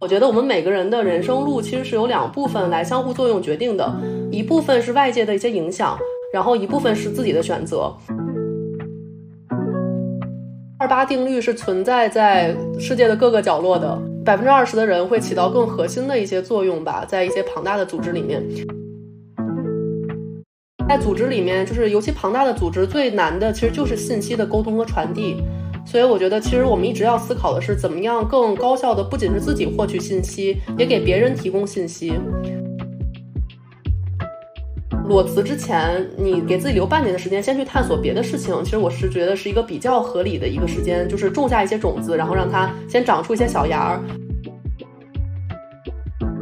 我觉得我们每个人的人生路其实是由两部分来相互作用决定的，一部分是外界的一些影响，然后一部分是自己的选择。二八定律是存在在世界的各个角落的，百分之二十的人会起到更核心的一些作用吧，在一些庞大的组织里面。在组织里面，就是尤其庞大的组织，最难的其实就是信息的沟通和传递。所以我觉得，其实我们一直要思考的是，怎么样更高效的，不仅是自己获取信息，也给别人提供信息。裸辞之前，你给自己留半年的时间，先去探索别的事情。其实我是觉得是一个比较合理的一个时间，就是种下一些种子，然后让它先长出一些小芽儿。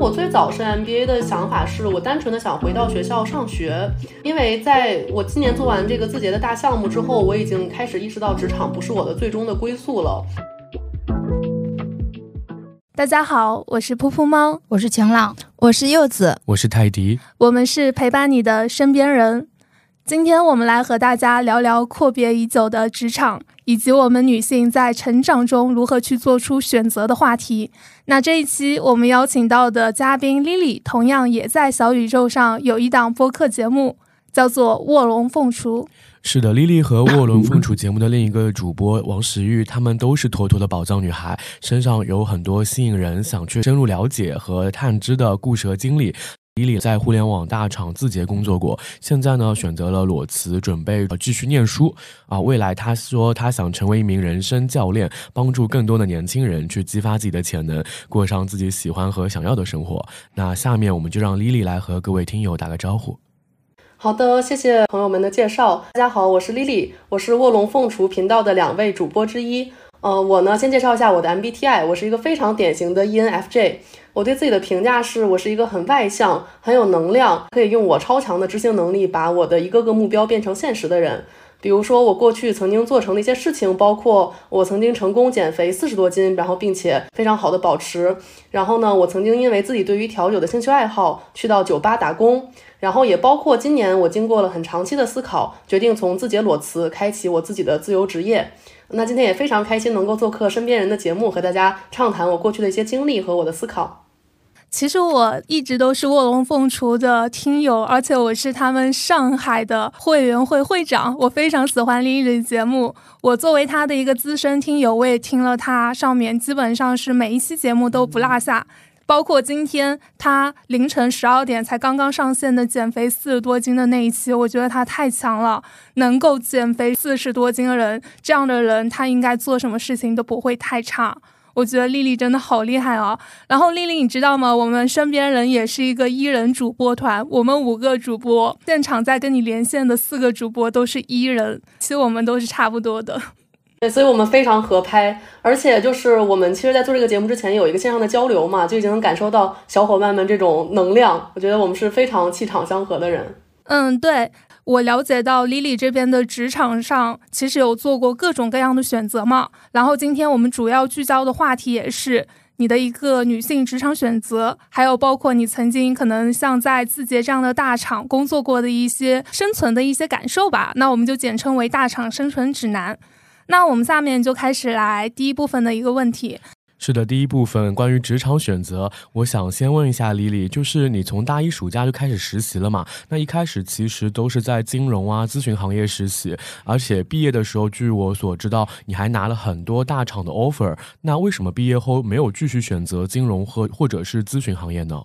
我最早是 MBA 的想法是我单纯的想回到学校上学，因为在我今年做完这个字节的大项目之后，我已经开始意识到职场不是我的最终的归宿了。大家好，我是噗噗猫，我是晴朗，我是柚子，我是泰迪，我们是陪伴你的身边人。今天我们来和大家聊聊阔别已久的职场。以及我们女性在成长中如何去做出选择的话题。那这一期我们邀请到的嘉宾 Lily，同样也在小宇宙上有一档播客节目，叫做《卧龙凤雏》。是的，Lily 和《卧龙凤雏》节目的另一个主播王石玉，她们都是妥妥的宝藏女孩，身上有很多吸引人、想去深入了解和探知的故事和经历。李李在互联网大厂字节工作过，现在呢选择了裸辞，准备继续念书啊。未来他说他想成为一名人生教练，帮助更多的年轻人去激发自己的潜能，过上自己喜欢和想要的生活。那下面我们就让 Lily 来和各位听友打个招呼。好的，谢谢朋友们的介绍。大家好，我是 Lily，我是卧龙凤雏频道的两位主播之一。呃，我呢先介绍一下我的 MBTI，我是一个非常典型的 ENFJ。我对自己的评价是我是一个很外向、很有能量，可以用我超强的执行能力把我的一个个目标变成现实的人。比如说，我过去曾经做成的一些事情，包括我曾经成功减肥四十多斤，然后并且非常好的保持。然后呢，我曾经因为自己对于调酒的兴趣爱好去到酒吧打工。然后也包括今年我经过了很长期的思考，决定从字节裸辞，开启我自己的自由职业。那今天也非常开心能够做客身边人的节目，和大家畅谈我过去的一些经历和我的思考。其实我一直都是卧龙凤雏的听友，而且我是他们上海的会员会会长。我非常喜欢丽丽的节目，我作为他的一个资深听友，我也听了他上面基本上是每一期节目都不落下，包括今天他凌晨十二点才刚刚上线的减肥四十多斤的那一期，我觉得他太强了，能够减肥四十多斤的人，这样的人他应该做什么事情都不会太差。我觉得丽丽真的好厉害哦。然后丽丽，你知道吗？我们身边人也是一个一人主播团，我们五个主播现场在跟你连线的四个主播都是一人，其实我们都是差不多的。对，所以我们非常合拍，而且就是我们其实，在做这个节目之前有一个线上的交流嘛，就已经能感受到小伙伴们这种能量。我觉得我们是非常气场相合的人。嗯，对。我了解到 Lily 这边的职场上其实有做过各种各样的选择嘛，然后今天我们主要聚焦的话题也是你的一个女性职场选择，还有包括你曾经可能像在字节这样的大厂工作过的一些生存的一些感受吧，那我们就简称为大厂生存指南。那我们下面就开始来第一部分的一个问题。是的，第一部分关于职场选择，我想先问一下李李，就是你从大一暑假就开始实习了嘛？那一开始其实都是在金融啊、咨询行业实习，而且毕业的时候，据我所知道，你还拿了很多大厂的 offer。那为什么毕业后没有继续选择金融和或者是咨询行业呢？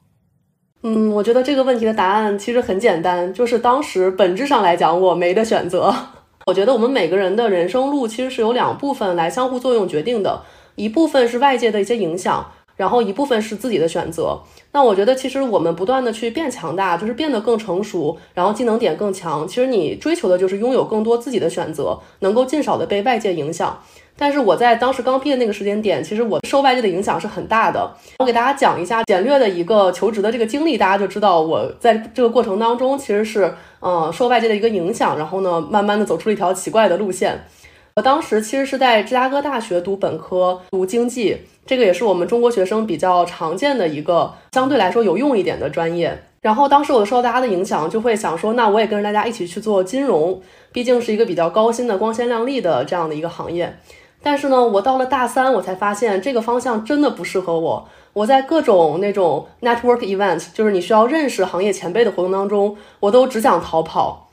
嗯，我觉得这个问题的答案其实很简单，就是当时本质上来讲，我没得选择。我觉得我们每个人的人生路其实是由两部分来相互作用决定的。一部分是外界的一些影响，然后一部分是自己的选择。那我觉得，其实我们不断的去变强大，就是变得更成熟，然后技能点更强。其实你追求的就是拥有更多自己的选择，能够尽少的被外界影响。但是我在当时刚毕业那个时间点，其实我受外界的影响是很大的。我给大家讲一下简略的一个求职的这个经历，大家就知道我在这个过程当中其实是，呃，受外界的一个影响，然后呢，慢慢的走出了一条奇怪的路线。我当时其实是在芝加哥大学读本科，读经济，这个也是我们中国学生比较常见的一个相对来说有用一点的专业。然后当时我受到大家的影响，就会想说，那我也跟着大家一起去做金融，毕竟是一个比较高薪的、光鲜亮丽的这样的一个行业。但是呢，我到了大三，我才发现这个方向真的不适合我。我在各种那种 network event，就是你需要认识行业前辈的活动当中，我都只想逃跑。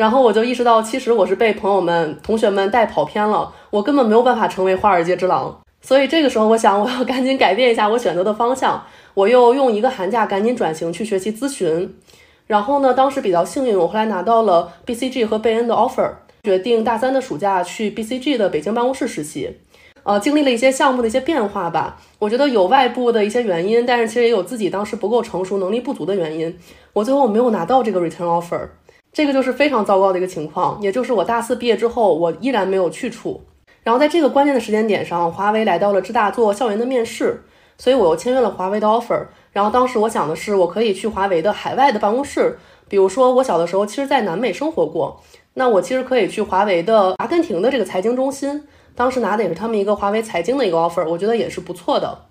然后我就意识到，其实我是被朋友们、同学们带跑偏了，我根本没有办法成为华尔街之狼。所以这个时候，我想我要赶紧改变一下我选择的方向。我又用一个寒假赶紧转型去学习咨询。然后呢，当时比较幸运，我后来拿到了 BCG 和贝恩的 offer。决定大三的暑假去 BCG 的北京办公室实习，呃，经历了一些项目的一些变化吧。我觉得有外部的一些原因，但是其实也有自己当时不够成熟、能力不足的原因。我最后没有拿到这个 return offer，这个就是非常糟糕的一个情况。也就是我大四毕业之后，我依然没有去处。然后在这个关键的时间点上，华为来到了浙大做校园的面试，所以我又签约了华为的 offer。然后当时我想的是，我可以去华为的海外的办公室，比如说我小的时候其实在南美生活过。那我其实可以去华为的阿根廷的这个财经中心，当时拿的也是他们一个华为财经的一个 offer，我觉得也是不错的。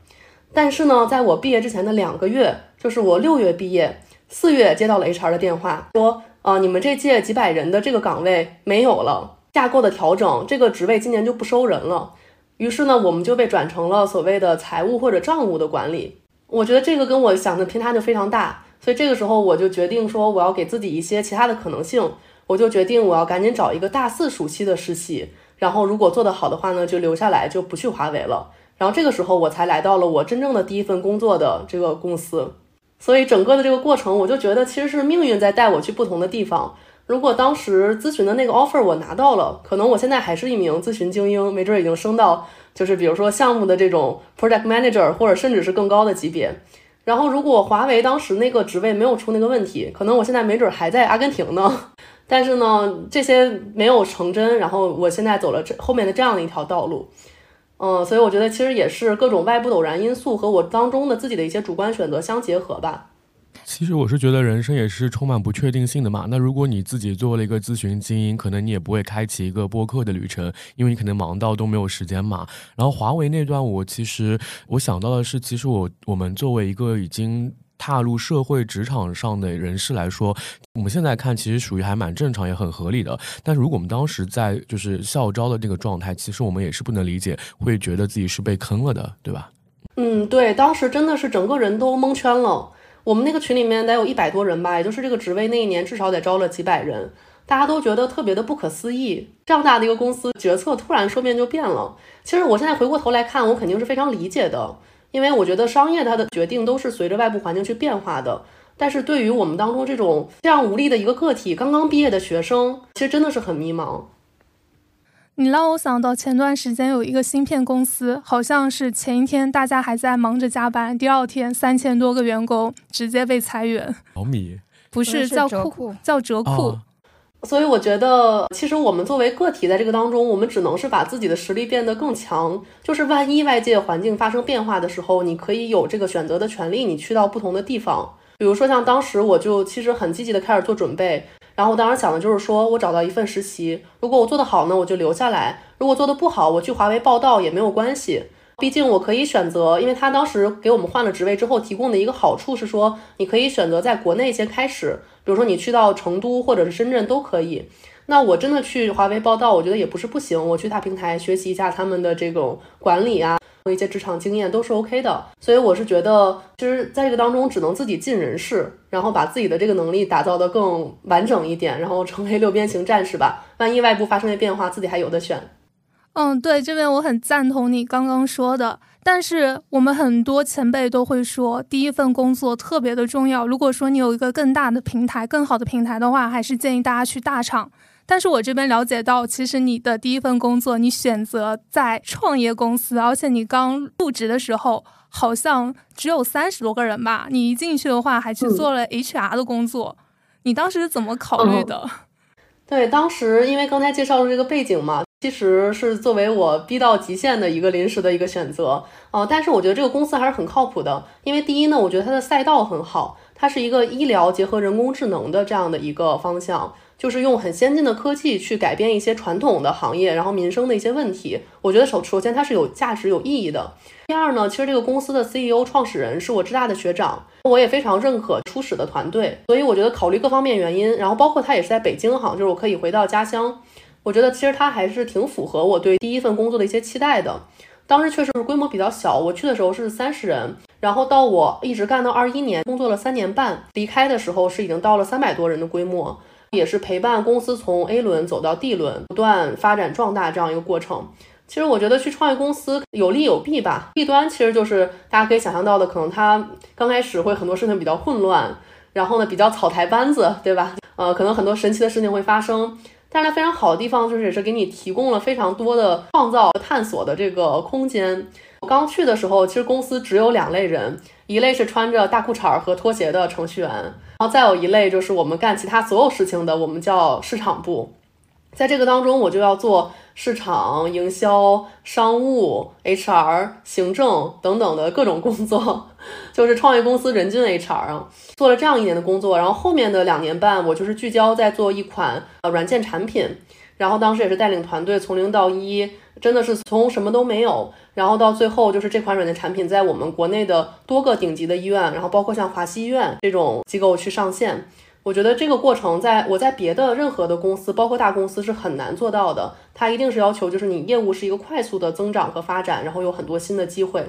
但是呢，在我毕业之前的两个月，就是我六月毕业，四月接到了 HR 的电话，说，啊，你们这届几百人的这个岗位没有了，架构的调整，这个职位今年就不收人了。于是呢，我们就被转成了所谓的财务或者账务的管理。我觉得这个跟我想的偏差就非常大，所以这个时候我就决定说，我要给自己一些其他的可能性。我就决定我要赶紧找一个大四暑期的实习，然后如果做得好的话呢，就留下来，就不去华为了。然后这个时候我才来到了我真正的第一份工作的这个公司。所以整个的这个过程，我就觉得其实是命运在带我去不同的地方。如果当时咨询的那个 offer 我拿到了，可能我现在还是一名咨询精英，没准已经升到就是比如说项目的这种 project manager，或者甚至是更高的级别。然后如果华为当时那个职位没有出那个问题，可能我现在没准还在阿根廷呢。但是呢，这些没有成真，然后我现在走了这后面的这样的一条道路，嗯，所以我觉得其实也是各种外部偶然因素和我当中的自己的一些主观选择相结合吧。其实我是觉得人生也是充满不确定性的嘛。那如果你自己做了一个咨询精英，可能你也不会开启一个播客的旅程，因为你可能忙到都没有时间嘛。然后华为那段，我其实我想到的是，其实我我们作为一个已经。踏入社会职场上的人士来说，我们现在看其实属于还蛮正常也很合理的。但是如果我们当时在就是校招的这个状态，其实我们也是不能理解，会觉得自己是被坑了的，对吧？嗯，对，当时真的是整个人都蒙圈了。我们那个群里面得有一百多人吧，也就是这个职位那一年至少得招了几百人，大家都觉得特别的不可思议，这样大的一个公司决策突然说变就变了。其实我现在回过头来看，我肯定是非常理解的。因为我觉得商业它的决定都是随着外部环境去变化的，但是对于我们当中这种这样无力的一个个体，刚刚毕业的学生，其实真的是很迷茫。你让我想到前段时间有一个芯片公司，好像是前一天大家还在忙着加班，第二天三千多个员工直接被裁员。小米不是叫库叫折库。所以我觉得，其实我们作为个体在这个当中，我们只能是把自己的实力变得更强。就是万一外界环境发生变化的时候，你可以有这个选择的权利，你去到不同的地方。比如说像当时我就其实很积极的开始做准备，然后我当时想的就是说我找到一份实习，如果我做得好呢，我就留下来；如果做得不好，我去华为报道也没有关系。毕竟我可以选择，因为他当时给我们换了职位之后提供的一个好处是说，你可以选择在国内先开始，比如说你去到成都或者是深圳都可以。那我真的去华为报道，我觉得也不是不行，我去大平台学习一下他们的这种管理啊，和一些职场经验都是 OK 的。所以我是觉得，其实在这个当中只能自己尽人事，然后把自己的这个能力打造的更完整一点，然后成为六边形战士吧。万一外部发生的变化，自己还有的选。嗯，对，这边我很赞同你刚刚说的。但是我们很多前辈都会说，第一份工作特别的重要。如果说你有一个更大的平台、更好的平台的话，还是建议大家去大厂。但是我这边了解到，其实你的第一份工作，你选择在创业公司，而且你刚入职的时候好像只有三十多个人吧？你一进去的话，还去做了 HR 的工作，你当时是怎么考虑的？对，当时因为刚才介绍了这个背景嘛。其实是作为我逼到极限的一个临时的一个选择，呃，但是我觉得这个公司还是很靠谱的，因为第一呢，我觉得它的赛道很好，它是一个医疗结合人工智能的这样的一个方向。就是用很先进的科技去改变一些传统的行业，然后民生的一些问题。我觉得首首先它是有价值、有意义的。第二呢，其实这个公司的 CEO 创始人是我浙大的学长，我也非常认可初始的团队。所以我觉得考虑各方面原因，然后包括他也是在北京哈，就是我可以回到家乡。我觉得其实它还是挺符合我对第一份工作的一些期待的。当时确实是规模比较小，我去的时候是三十人，然后到我一直干到二一年，工作了三年半，离开的时候是已经到了三百多人的规模，也是陪伴公司从 A 轮走到 D 轮，不断发展壮大这样一个过程。其实我觉得去创业公司有利有弊吧，弊端其实就是大家可以想象到的，可能它刚开始会很多事情比较混乱，然后呢比较草台班子，对吧？呃，可能很多神奇的事情会发生。但是它非常好的地方就是也是给你提供了非常多的创造和探索的这个空间。我刚去的时候，其实公司只有两类人，一类是穿着大裤衩和拖鞋的程序员，然后再有一类就是我们干其他所有事情的，我们叫市场部。在这个当中，我就要做市场、营销、商务、HR、行政等等的各种工作，就是创业公司人均 HR 啊。做了这样一年的工作，然后后面的两年半，我就是聚焦在做一款呃软件产品，然后当时也是带领团队从零到一，真的是从什么都没有，然后到最后就是这款软件产品在我们国内的多个顶级的医院，然后包括像华西医院这种机构去上线。我觉得这个过程，在我在别的任何的公司，包括大公司是很难做到的。它一定是要求，就是你业务是一个快速的增长和发展，然后有很多新的机会。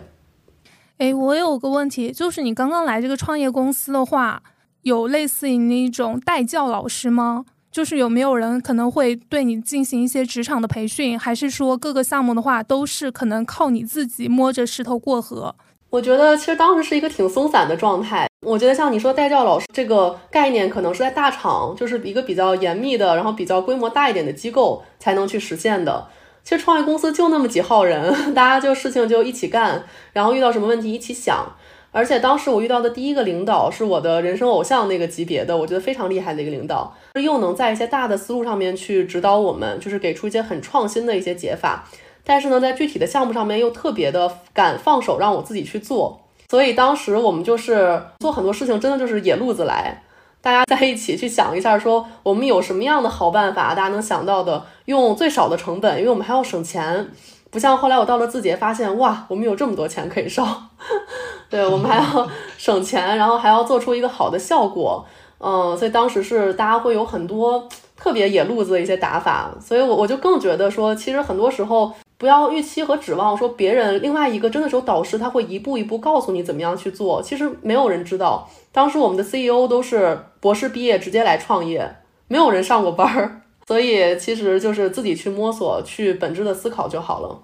哎，我有个问题，就是你刚刚来这个创业公司的话，有类似于那种代教老师吗？就是有没有人可能会对你进行一些职场的培训，还是说各个项目的话都是可能靠你自己摸着石头过河？我觉得其实当时是一个挺松散的状态。我觉得像你说代教老师这个概念，可能是在大厂，就是一个比较严密的，然后比较规模大一点的机构才能去实现的。其实创业公司就那么几号人，大家就事情就一起干，然后遇到什么问题一起想。而且当时我遇到的第一个领导是我的人生偶像那个级别的，我觉得非常厉害的一个领导，又能在一些大的思路上面去指导我们，就是给出一些很创新的一些解法。但是呢，在具体的项目上面又特别的敢放手让我自己去做，所以当时我们就是做很多事情，真的就是野路子来，大家在一起去想一下，说我们有什么样的好办法，大家能想到的，用最少的成本，因为我们还要省钱，不像后来我到了字节发现，哇，我们有这么多钱可以烧，对我们还要省钱，然后还要做出一个好的效果，嗯，所以当时是大家会有很多特别野路子的一些打法，所以我我就更觉得说，其实很多时候。不要预期和指望说别人另外一个真的是有导师，他会一步一步告诉你怎么样去做。其实没有人知道，当时我们的 CEO 都是博士毕业直接来创业，没有人上过班儿，所以其实就是自己去摸索、去本质的思考就好了。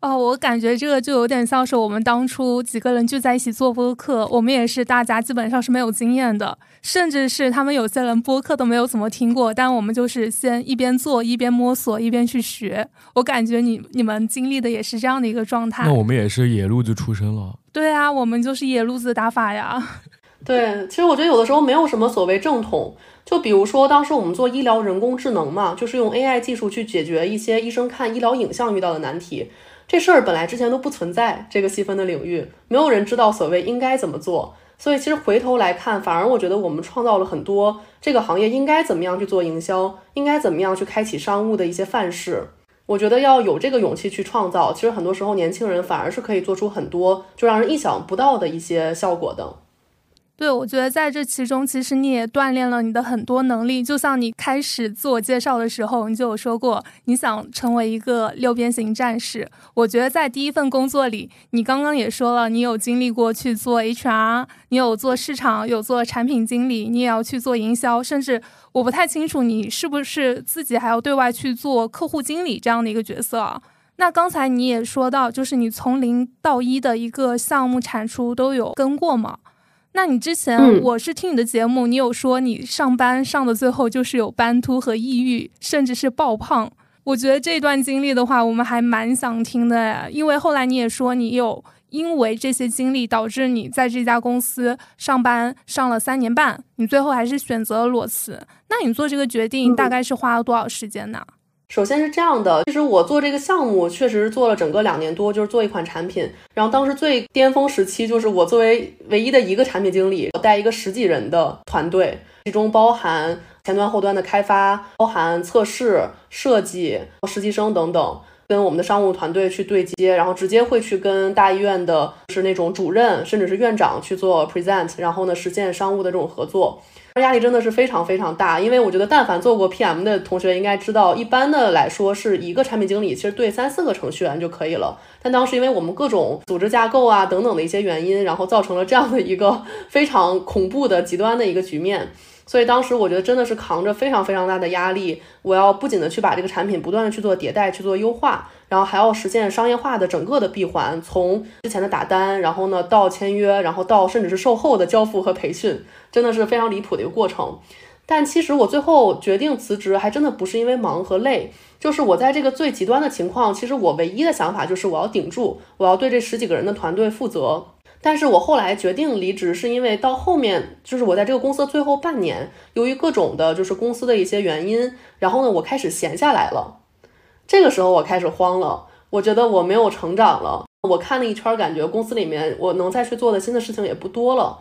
哦，我感觉这个就有点像是我们当初几个人聚在一起做播客，我们也是大家基本上是没有经验的，甚至是他们有些人播客都没有怎么听过，但我们就是先一边做一边摸索一边去学。我感觉你你们经历的也是这样的一个状态。那我们也是野路子出身了。对啊，我们就是野路子打法呀。对，其实我觉得有的时候没有什么所谓正统，就比如说当时我们做医疗人工智能嘛，就是用 AI 技术去解决一些医生看医疗影像遇到的难题。这事儿本来之前都不存在这个细分的领域，没有人知道所谓应该怎么做。所以其实回头来看，反而我觉得我们创造了很多这个行业应该怎么样去做营销，应该怎么样去开启商务的一些范式。我觉得要有这个勇气去创造，其实很多时候年轻人反而是可以做出很多就让人意想不到的一些效果的。对，我觉得在这其中，其实你也锻炼了你的很多能力。就像你开始自我介绍的时候，你就有说过你想成为一个六边形战士。我觉得在第一份工作里，你刚刚也说了，你有经历过去做 HR，你有做市场，有做产品经理，你也要去做营销，甚至我不太清楚你是不是自己还要对外去做客户经理这样的一个角色。那刚才你也说到，就是你从零到一的一个项目产出都有跟过吗？那你之前我是听你的节目，你有说你上班上的最后就是有斑秃和抑郁，甚至是爆胖。我觉得这段经历的话，我们还蛮想听的，因为后来你也说你有因为这些经历导致你在这家公司上班上了三年半，你最后还是选择了裸辞。那你做这个决定大概是花了多少时间呢？首先是这样的，其实我做这个项目确实是做了整个两年多，就是做一款产品。然后当时最巅峰时期，就是我作为唯一的一个产品经理，我带一个十几人的团队，其中包含前端后端的开发，包含测试、设计、实习生等等。跟我们的商务团队去对接，然后直接会去跟大医院的是那种主任甚至是院长去做 present，然后呢实现商务的这种合作。压力真的是非常非常大，因为我觉得但凡做过 PM 的同学应该知道，一般的来说是一个产品经理其实对三四个程序员就可以了。但当时因为我们各种组织架构啊等等的一些原因，然后造成了这样的一个非常恐怖的极端的一个局面。所以当时我觉得真的是扛着非常非常大的压力，我要不仅的去把这个产品不断的去做迭代、去做优化，然后还要实现商业化的整个的闭环，从之前的打单，然后呢到签约，然后到甚至是售后的交付和培训，真的是非常离谱的一个过程。但其实我最后决定辞职，还真的不是因为忙和累，就是我在这个最极端的情况，其实我唯一的想法就是我要顶住，我要对这十几个人的团队负责。但是我后来决定离职，是因为到后面就是我在这个公司最后半年，由于各种的，就是公司的一些原因，然后呢，我开始闲下来了。这个时候我开始慌了，我觉得我没有成长了。我看了一圈，感觉公司里面我能再去做的新的事情也不多了。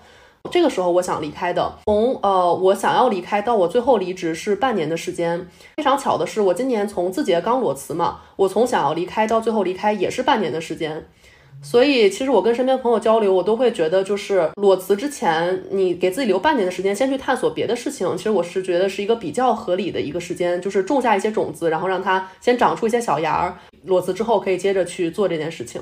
这个时候我想离开的，从呃我想要离开到我最后离职是半年的时间。非常巧的是，我今年从字节刚裸辞嘛，我从想要离开到最后离开也是半年的时间。所以，其实我跟身边朋友交流，我都会觉得，就是裸辞之前，你给自己留半年的时间，先去探索别的事情。其实我是觉得是一个比较合理的一个时间，就是种下一些种子，然后让它先长出一些小芽儿。裸辞之后，可以接着去做这件事情。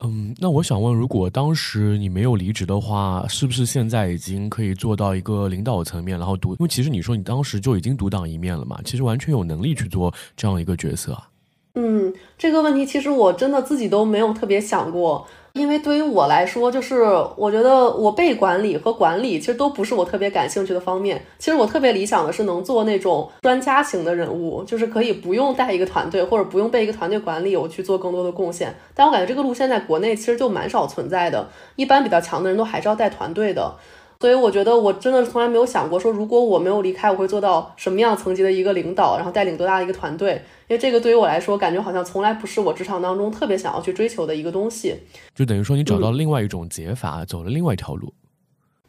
嗯，那我想问，如果当时你没有离职的话，是不是现在已经可以做到一个领导层面，然后独？因为其实你说你当时就已经独当一面了嘛，其实完全有能力去做这样一个角色啊。嗯，这个问题其实我真的自己都没有特别想过，因为对于我来说，就是我觉得我被管理和管理其实都不是我特别感兴趣的方面。其实我特别理想的是能做那种专家型的人物，就是可以不用带一个团队，或者不用被一个团队管理，我去做更多的贡献。但我感觉这个路线在国内其实就蛮少存在的，一般比较强的人都还是要带团队的。所以我觉得我真的从来没有想过说，如果我没有离开，我会做到什么样层级的一个领导，然后带领多大的一个团队。因为这个对于我来说，感觉好像从来不是我职场当中特别想要去追求的一个东西。就等于说，你找到另外一种解法，走了另外一条路。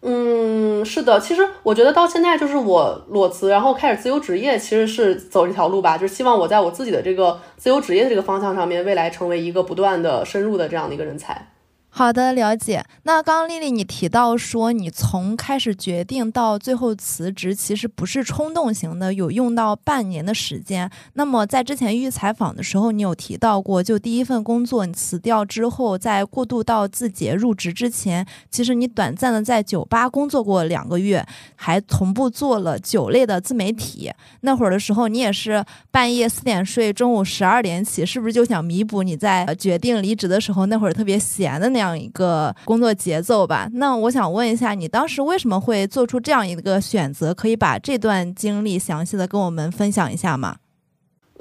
嗯，是的。其实我觉得到现在，就是我裸辞，然后开始自由职业，其实是走这条路吧。就是希望我在我自己的这个自由职业的这个方向上面，未来成为一个不断的深入的这样的一个人才。好的，了解。那刚刚丽丽你提到说，你从开始决定到最后辞职，其实不是冲动型的，有用到半年的时间。那么在之前预采访的时候，你有提到过，就第一份工作你辞掉之后，在过渡到字节入职之前，其实你短暂的在酒吧工作过两个月，还同步做了酒类的自媒体。那会儿的时候，你也是半夜四点睡，中午十二点起，是不是就想弥补你在决定离职的时候那会儿特别闲的那样？这样一个工作节奏吧。那我想问一下，你当时为什么会做出这样一个选择？可以把这段经历详细的跟我们分享一下吗？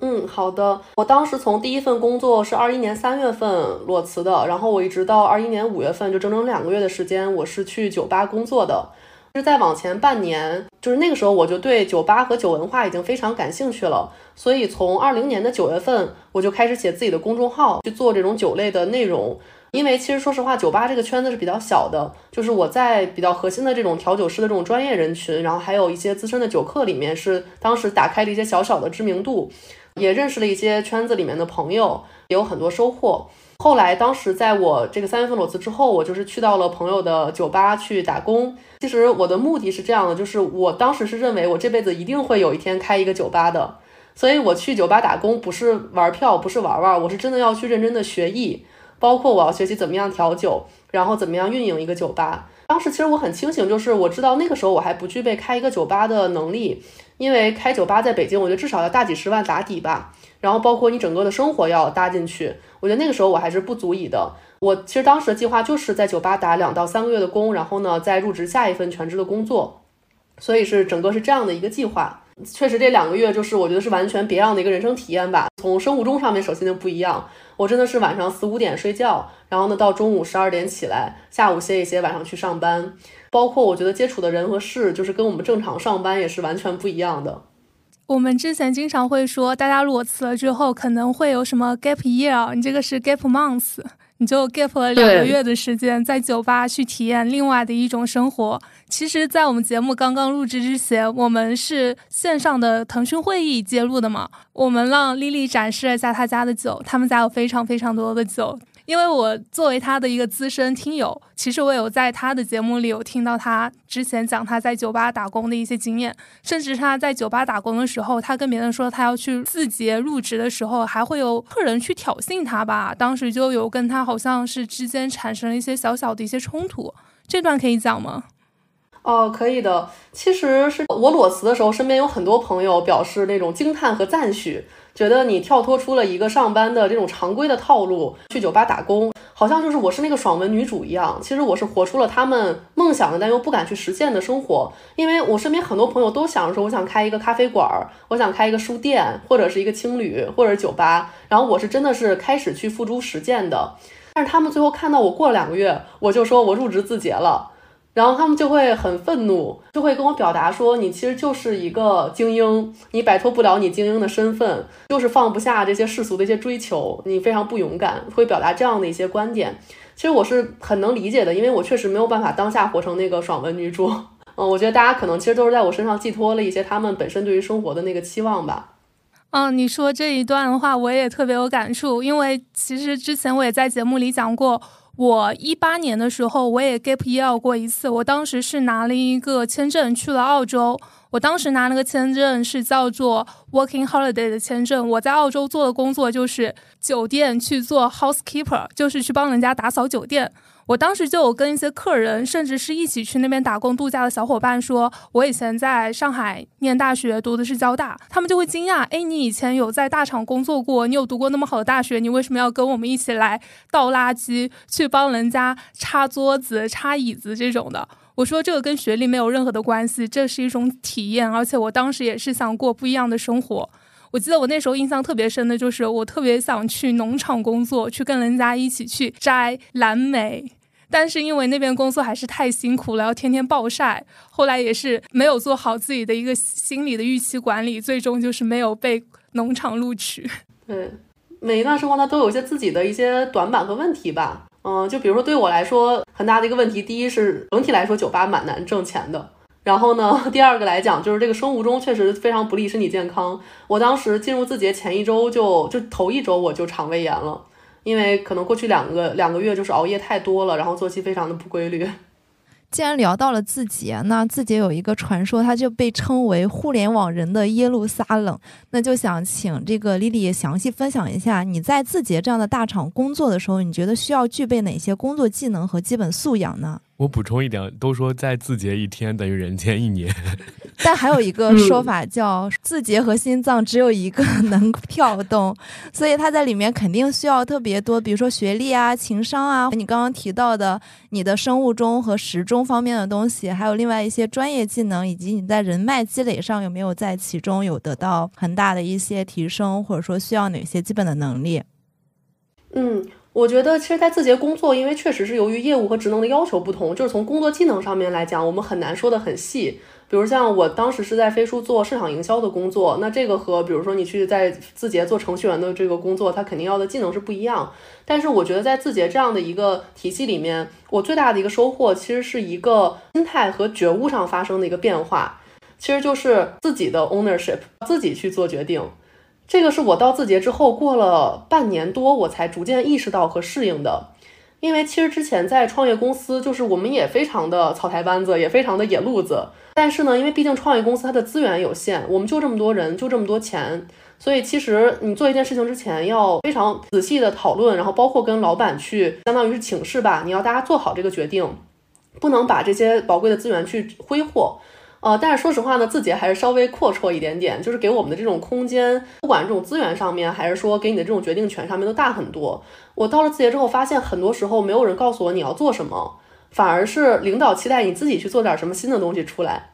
嗯，好的。我当时从第一份工作是二一年三月份裸辞的，然后我一直到二一年五月份，就整整两个月的时间，我是去酒吧工作的。是再往前半年，就是那个时候我就对酒吧和酒文化已经非常感兴趣了。所以从二零年的九月份，我就开始写自己的公众号，去做这种酒类的内容。因为其实说实话，酒吧这个圈子是比较小的，就是我在比较核心的这种调酒师的这种专业人群，然后还有一些资深的酒客里面，是当时打开了一些小小的知名度，也认识了一些圈子里面的朋友，也有很多收获。后来当时在我这个三月份裸辞之后，我就是去到了朋友的酒吧去打工。其实我的目的是这样的，就是我当时是认为我这辈子一定会有一天开一个酒吧的，所以我去酒吧打工不是玩票，不是玩玩，我是真的要去认真的学艺。包括我要学习怎么样调酒，然后怎么样运营一个酒吧。当时其实我很清醒，就是我知道那个时候我还不具备开一个酒吧的能力，因为开酒吧在北京，我觉得至少要大几十万打底吧。然后包括你整个的生活要搭进去，我觉得那个时候我还是不足以的。我其实当时的计划就是在酒吧打两到三个月的工，然后呢再入职下一份全职的工作。所以是整个是这样的一个计划。确实这两个月就是我觉得是完全别样的一个人生体验吧。从生物钟上面首先就不一样。我真的是晚上四五点睡觉，然后呢到中午十二点起来，下午歇一歇，晚上去上班。包括我觉得接触的人和事，就是跟我们正常上班也是完全不一样的。我们之前经常会说，大家裸辞了之后可能会有什么 gap year，你这个是 gap months。你就 gap 了两个月的时间，在酒吧去体验另外的一种生活。其实，在我们节目刚刚录制之前，我们是线上的腾讯会议接入的嘛？我们让丽丽展示了一下她家的酒，他们家有非常非常多的酒。因为我作为他的一个资深听友，其实我有在他的节目里有听到他之前讲他在酒吧打工的一些经验，甚至他在酒吧打工的时候，他跟别人说他要去字节入职的时候，还会有客人去挑衅他吧？当时就有跟他好像是之间产生了一些小小的一些冲突，这段可以讲吗？哦，可以的。其实是我裸辞的时候，身边有很多朋友表示那种惊叹和赞许。觉得你跳脱出了一个上班的这种常规的套路，去酒吧打工，好像就是我是那个爽文女主一样。其实我是活出了他们梦想的，但又不敢去实现的生活。因为我身边很多朋友都想说，我想开一个咖啡馆，我想开一个书店，或者是一个青旅，或者酒吧。然后我是真的是开始去付诸实践的。但是他们最后看到我过了两个月，我就说我入职字节了。然后他们就会很愤怒，就会跟我表达说：“你其实就是一个精英，你摆脱不了你精英的身份，就是放不下这些世俗的一些追求，你非常不勇敢。”会表达这样的一些观点。其实我是很能理解的，因为我确实没有办法当下活成那个爽文女主。嗯，我觉得大家可能其实都是在我身上寄托了一些他们本身对于生活的那个期望吧。嗯，你说这一段的话，我也特别有感触，因为其实之前我也在节目里讲过。我一八年的时候，我也 gap year 过一次。我当时是拿了一个签证去了澳洲。我当时拿那个签证是叫做 working holiday 的签证。我在澳洲做的工作就是酒店去做 housekeeper，就是去帮人家打扫酒店。我当时就有跟一些客人，甚至是一起去那边打工度假的小伙伴说，我以前在上海念大学，读的是交大，他们就会惊讶，哎，你以前有在大厂工作过，你有读过那么好的大学，你为什么要跟我们一起来倒垃圾，去帮人家擦桌子、擦椅子这种的？我说这个跟学历没有任何的关系，这是一种体验，而且我当时也是想过不一样的生活。我记得我那时候印象特别深的就是，我特别想去农场工作，去跟人家一起去摘蓝莓，但是因为那边工作还是太辛苦了，要天天暴晒。后来也是没有做好自己的一个心理的预期管理，最终就是没有被农场录取。对，每一段生活它都有一些自己的一些短板和问题吧。嗯，就比如说对我来说很大的一个问题，第一是整体来说酒吧蛮难挣钱的。然后呢，第二个来讲，就是这个生物钟确实非常不利身体健康。我当时进入字节前一周就就头一周我就肠胃炎了，因为可能过去两个两个月就是熬夜太多了，然后作息非常的不规律。既然聊到了字节，那字节有一个传说，它就被称为互联网人的耶路撒冷。那就想请这个丽丽详细分享一下，你在字节这样的大厂工作的时候，你觉得需要具备哪些工作技能和基本素养呢？我补充一点，都说在字节一天等于人间一年，但还有一个说法叫字节和心脏只有一个能跳动，所以它在里面肯定需要特别多，比如说学历啊、情商啊，你刚刚提到的你的生物钟和时钟方面的东西，还有另外一些专业技能，以及你在人脉积累上有没有在其中有得到很大的一些提升，或者说需要哪些基本的能力？嗯。我觉得，其实，在字节工作，因为确实是由于业务和职能的要求不同，就是从工作技能上面来讲，我们很难说的很细。比如像我当时是在飞书做市场营销的工作，那这个和比如说你去在字节做程序员的这个工作，它肯定要的技能是不一样。但是我觉得在字节这样的一个体系里面，我最大的一个收获，其实是一个心态和觉悟上发生的一个变化，其实就是自己的 ownership，自己去做决定。这个是我到字节之后过了半年多，我才逐渐意识到和适应的。因为其实之前在创业公司，就是我们也非常的草台班子，也非常的野路子。但是呢，因为毕竟创业公司它的资源有限，我们就这么多人，就这么多钱，所以其实你做一件事情之前要非常仔细的讨论，然后包括跟老板去，相当于是请示吧，你要大家做好这个决定，不能把这些宝贵的资源去挥霍。呃，但是说实话呢，字节还是稍微阔绰一点点，就是给我们的这种空间，不管这种资源上面，还是说给你的这种决定权上面都大很多。我到了字节之后，发现很多时候没有人告诉我你要做什么，反而是领导期待你自己去做点什么新的东西出来。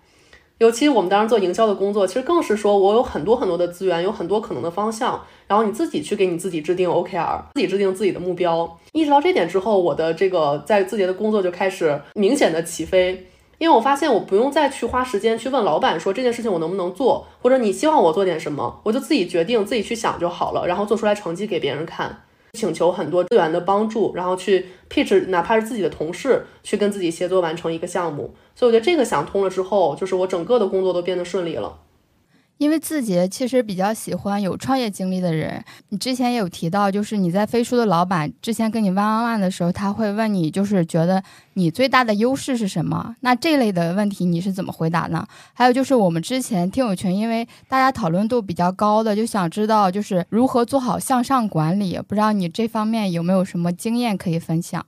尤其我们当时做营销的工作，其实更是说我有很多很多的资源，有很多可能的方向，然后你自己去给你自己制定 OKR，自己制定自己的目标。意识到这点之后，我的这个在字节的工作就开始明显的起飞。因为我发现我不用再去花时间去问老板说这件事情我能不能做，或者你希望我做点什么，我就自己决定自己去想就好了，然后做出来成绩给别人看。请求很多资源的帮助，然后去 pitch，哪怕是自己的同事去跟自己协作完成一个项目。所以我觉得这个想通了之后，就是我整个的工作都变得顺利了。因为字节其实比较喜欢有创业经历的人。你之前也有提到，就是你在飞书的老板之前跟你 one on one 的时候，他会问你，就是觉得你最大的优势是什么？那这类的问题你是怎么回答呢？还有就是我们之前听友群，因为大家讨论度比较高的，就想知道就是如何做好向上管理。不知道你这方面有没有什么经验可以分享？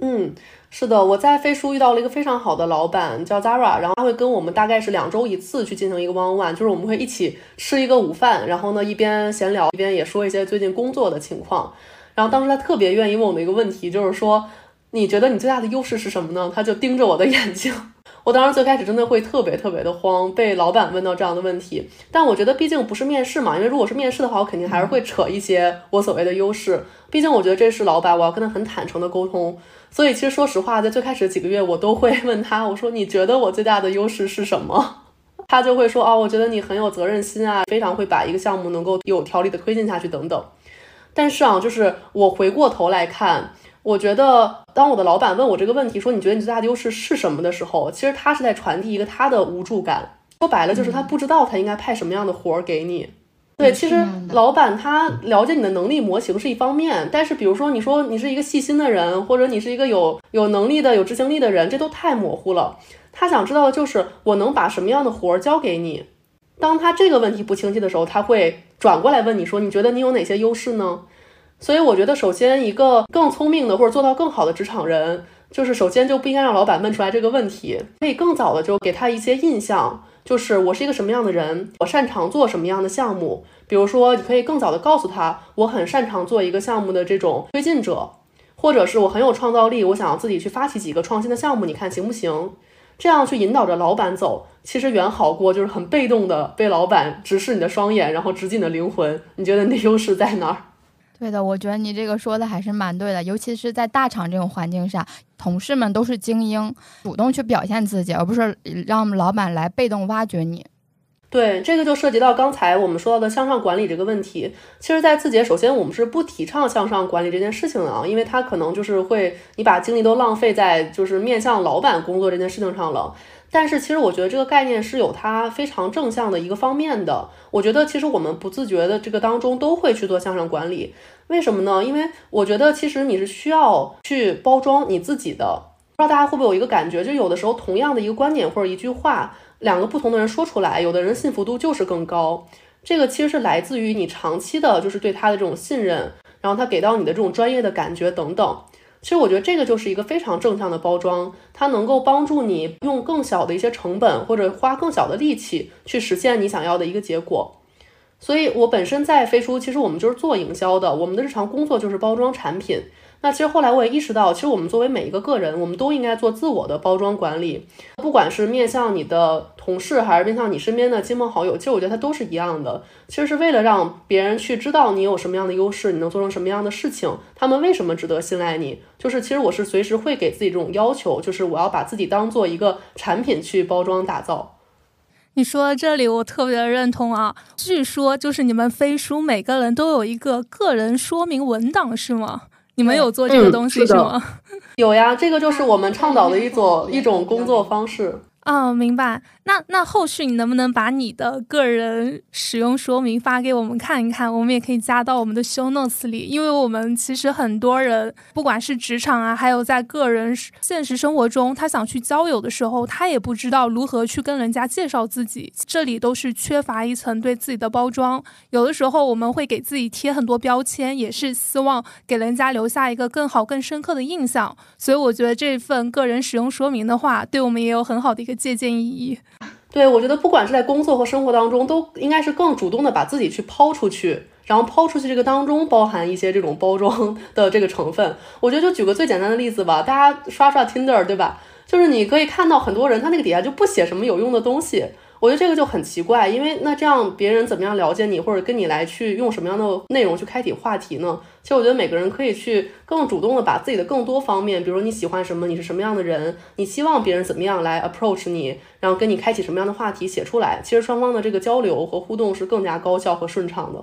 嗯。是的，我在飞书遇到了一个非常好的老板，叫 Zara，然后他会跟我们大概是两周一次去进行一个 one one，就是我们会一起吃一个午饭，然后呢一边闲聊一边也说一些最近工作的情况。然后当时他特别愿意问我们一个问题，就是说你觉得你最大的优势是什么呢？他就盯着我的 眼睛，我当时最开始真的会特别特别的慌，被老板问到这样的问题。但我觉得毕竟不是面试嘛，因为如果是面试的话，我肯定还是会扯一些我所谓的优势。毕竟我觉得这是老板，我要跟他很坦诚的沟通。所以其实说实话，在最开始几个月，我都会 问他，我说你觉得我最大的优势是什么？他就会说，哦，我觉得你很有责任心啊，非常会把一个项目能够有条理的推进下去等等。但是啊，就是我回过头来看，我觉得当我的老板问我这个问题，说你觉得你最大的优势是什么的时候，其实他是在传递一个他的无助感。说白了，就是他不知道他应该派什么样的活儿给你。对，其实老板他了解你的能力模型是一方面，但是比如说你说你是一个细心的人，或者你是一个有有能力的、有执行力的人，这都太模糊了。他想知道的就是我能把什么样的活儿交给你。当他这个问题不清晰的时候，他会转过来问你说，你觉得你有哪些优势呢？所以我觉得，首先一个更聪明的或者做到更好的职场人，就是首先就不应该让老板问出来这个问题，可以更早的就给他一些印象。就是我是一个什么样的人，我擅长做什么样的项目。比如说，你可以更早的告诉他，我很擅长做一个项目的这种推进者，或者是我很有创造力，我想要自己去发起几个创新的项目，你看行不行？这样去引导着老板走，其实远好过就是很被动的被老板直视你的双眼，然后直击你的灵魂。你觉得你的优势在哪儿？对的，我觉得你这个说的还是蛮对的，尤其是在大厂这种环境下，同事们都是精英，主动去表现自己，而不是让老板来被动挖掘你。对，这个就涉及到刚才我们说到的向上管理这个问题。其实，在字节，首先我们是不提倡向上管理这件事情的啊，因为它可能就是会你把精力都浪费在就是面向老板工作这件事情上了。但是其实我觉得这个概念是有它非常正向的一个方面的。我觉得其实我们不自觉的这个当中都会去做向上管理，为什么呢？因为我觉得其实你是需要去包装你自己的。不知道大家会不会有一个感觉，就有的时候同样的一个观点或者一句话，两个不同的人说出来，有的人信服度就是更高。这个其实是来自于你长期的就是对他的这种信任，然后他给到你的这种专业的感觉等等。其实我觉得这个就是一个非常正向的包装，它能够帮助你用更小的一些成本或者花更小的力气去实现你想要的一个结果。所以，我本身在飞书，其实我们就是做营销的，我们的日常工作就是包装产品。那其实后来我也意识到，其实我们作为每一个个人，我们都应该做自我的包装管理，不管是面向你的同事，还是面向你身边的亲朋好友，其实我觉得它都是一样的。其实是为了让别人去知道你有什么样的优势，你能做成什么样的事情，他们为什么值得信赖你。就是其实我是随时会给自己这种要求，就是我要把自己当做一个产品去包装打造。你说到这里，我特别认同啊！据说就是你们飞书每个人都有一个个人说明文档，是吗？你们有做这个东西是吗？有呀，这个就是我们倡导的一 种一种工作方式。哦，明白。那那后续你能不能把你的个人使用说明发给我们看一看？我们也可以加到我们的 show notes 里，因为我们其实很多人，不管是职场啊，还有在个人现实生活中，他想去交友的时候，他也不知道如何去跟人家介绍自己，这里都是缺乏一层对自己的包装。有的时候我们会给自己贴很多标签，也是希望给人家留下一个更好、更深刻的印象。所以我觉得这份个人使用说明的话，对我们也有很好的一个借鉴意义。对，我觉得不管是在工作和生活当中，都应该是更主动的把自己去抛出去，然后抛出去这个当中包含一些这种包装的这个成分。我觉得就举个最简单的例子吧，大家刷刷 Tinder，对吧？就是你可以看到很多人他那个底下就不写什么有用的东西。我觉得这个就很奇怪，因为那这样别人怎么样了解你，或者跟你来去用什么样的内容去开启话题呢？其实我觉得每个人可以去更主动的把自己的更多方面，比如你喜欢什么，你是什么样的人，你希望别人怎么样来 approach 你，然后跟你开启什么样的话题写出来。其实双方的这个交流和互动是更加高效和顺畅的。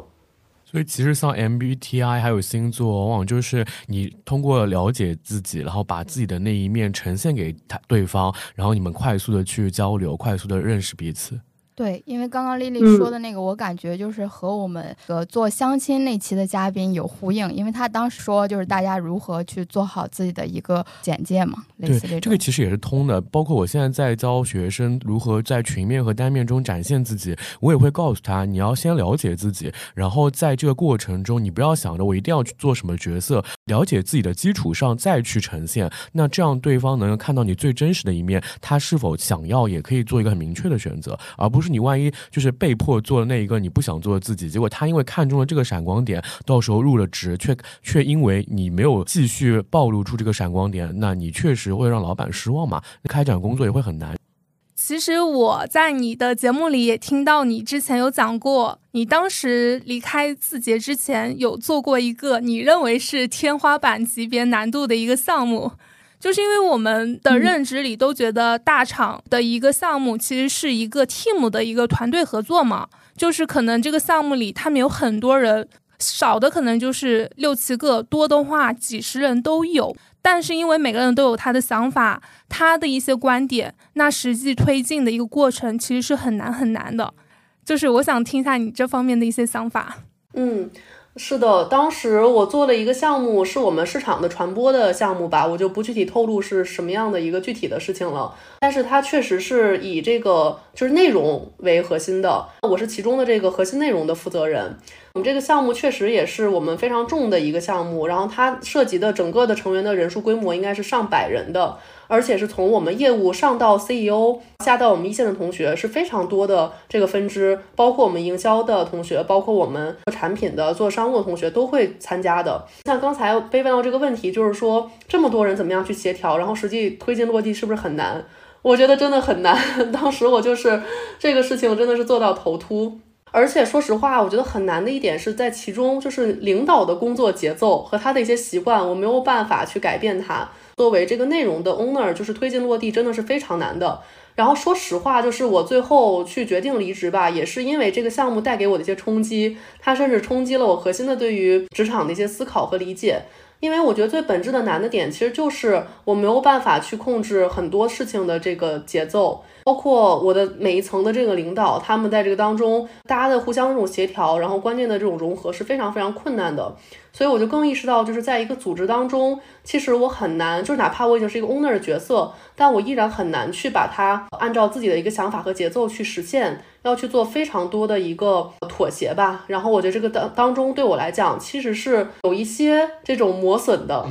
所以其实像 MBTI 还有星座，往往就是你通过了解自己，然后把自己的那一面呈现给他对方，然后你们快速的去交流，快速的认识彼此。对，因为刚刚丽丽说的那个，我感觉就是和我们的做相亲那期的嘉宾有呼应，因为他当时说就是大家如何去做好自己的一个简介嘛，类似这种。这个其实也是通的，包括我现在在教学生如何在群面和单面中展现自己，我也会告诉他，你要先了解自己，然后在这个过程中，你不要想着我一定要去做什么角色，了解自己的基础上再去呈现，那这样对方能够看到你最真实的一面，他是否想要也可以做一个很明确的选择，而不是。你万一就是被迫做了那一个你不想做的自己，结果他因为看中了这个闪光点，到时候入了职，却却因为你没有继续暴露出这个闪光点，那你确实会让老板失望嘛？开展工作也会很难。其实我在你的节目里也听到你之前有讲过，你当时离开字节之前有做过一个你认为是天花板级别难度的一个项目。就是因为我们的认知里都觉得大厂的一个项目其实是一个 team 的一个团队合作嘛，就是可能这个项目里他们有很多人，少的可能就是六七个，多的话几十人都有。但是因为每个人都有他的想法，他的一些观点，那实际推进的一个过程其实是很难很难的。就是我想听一下你这方面的一些想法。嗯。是的，当时我做了一个项目，是我们市场的传播的项目吧，我就不具体透露是什么样的一个具体的事情了。但是它确实是以这个就是内容为核心的，我是其中的这个核心内容的负责人。我们这个项目确实也是我们非常重的一个项目，然后它涉及的整个的成员的人数规模应该是上百人的。而且是从我们业务上到 CEO，下到我们一线的同学是非常多的这个分支，包括我们营销的同学，包括我们做产品的、做商务的同学都会参加的。像刚才被问到这个问题，就是说这么多人怎么样去协调，然后实际推进落地是不是很难？我觉得真的很难。当时我就是这个事情真的是做到头秃。而且说实话，我觉得很难的一点是在其中，就是领导的工作节奏和他的一些习惯，我没有办法去改变他。作为这个内容的 owner，就是推进落地真的是非常难的。然后说实话，就是我最后去决定离职吧，也是因为这个项目带给我的一些冲击，它甚至冲击了我核心的对于职场的一些思考和理解。因为我觉得最本质的难的点，其实就是我没有办法去控制很多事情的这个节奏。包括我的每一层的这个领导，他们在这个当中，大家的互相这种协调，然后关键的这种融合是非常非常困难的。所以我就更意识到，就是在一个组织当中，其实我很难，就是哪怕我已经是一个 owner 的角色，但我依然很难去把它按照自己的一个想法和节奏去实现，要去做非常多的一个妥协吧。然后我觉得这个当当中对我来讲，其实是有一些这种磨损的。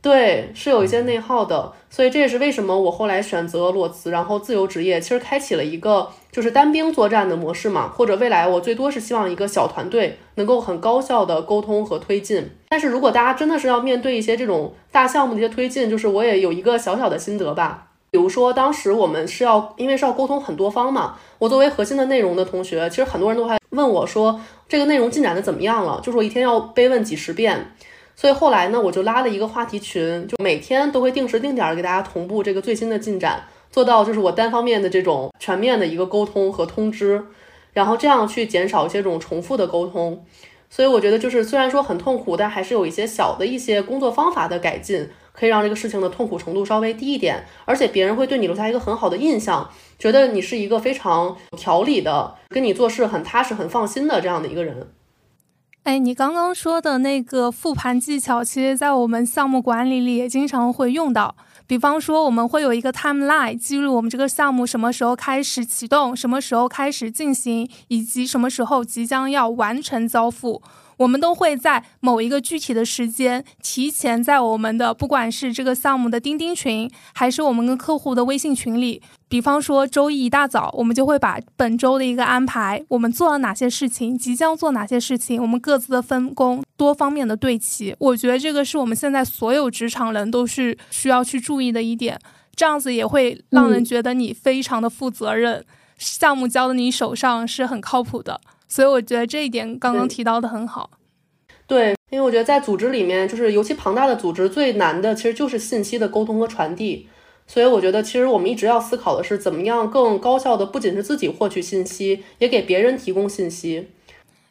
对，是有一些内耗的，所以这也是为什么我后来选择裸辞，然后自由职业，其实开启了一个就是单兵作战的模式嘛。或者未来我最多是希望一个小团队能够很高效的沟通和推进。但是如果大家真的是要面对一些这种大项目的一些推进，就是我也有一个小小的心得吧。比如说当时我们是要因为是要沟通很多方嘛，我作为核心的内容的同学，其实很多人都还问我说这个内容进展的怎么样了，就是我一天要被问几十遍。所以后来呢，我就拉了一个话题群，就每天都会定时定点给大家同步这个最新的进展，做到就是我单方面的这种全面的一个沟通和通知，然后这样去减少一些这种重复的沟通。所以我觉得就是虽然说很痛苦，但还是有一些小的一些工作方法的改进，可以让这个事情的痛苦程度稍微低一点，而且别人会对你留下一个很好的印象，觉得你是一个非常有条理的，跟你做事很踏实、很放心的这样的一个人。哎，你刚刚说的那个复盘技巧，其实在我们项目管理里也经常会用到。比方说，我们会有一个 timeline，记录我们这个项目什么时候开始启动，什么时候开始进行，以及什么时候即将要完成交付。我们都会在某一个具体的时间，提前在我们的不管是这个项目的钉钉群，还是我们跟客户的微信群里，比方说周一一大早，我们就会把本周的一个安排，我们做了哪些事情，即将做哪些事情，我们各自的分工，多方面的对齐。我觉得这个是我们现在所有职场人都是需要去注意的一点，这样子也会让人觉得你非常的负责任，项目交到你手上是很靠谱的。所以我觉得这一点刚刚提到的很好，对，因为我觉得在组织里面，就是尤其庞大的组织最难的其实就是信息的沟通和传递。所以我觉得其实我们一直要思考的是怎么样更高效的，不仅是自己获取信息，也给别人提供信息。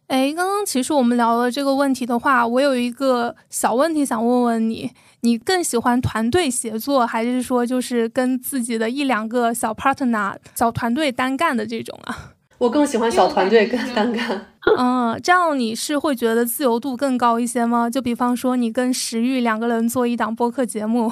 哎，刚刚其实我们聊了这个问题的话，我有一个小问题想问问你：你更喜欢团队协作，还是说就是跟自己的一两个小 partner、小团队单干的这种啊？我更喜欢小团队跟单干。嗯，这样你是会觉得自由度更高一些吗？就比方说你跟石玉两个人做一档播客节目。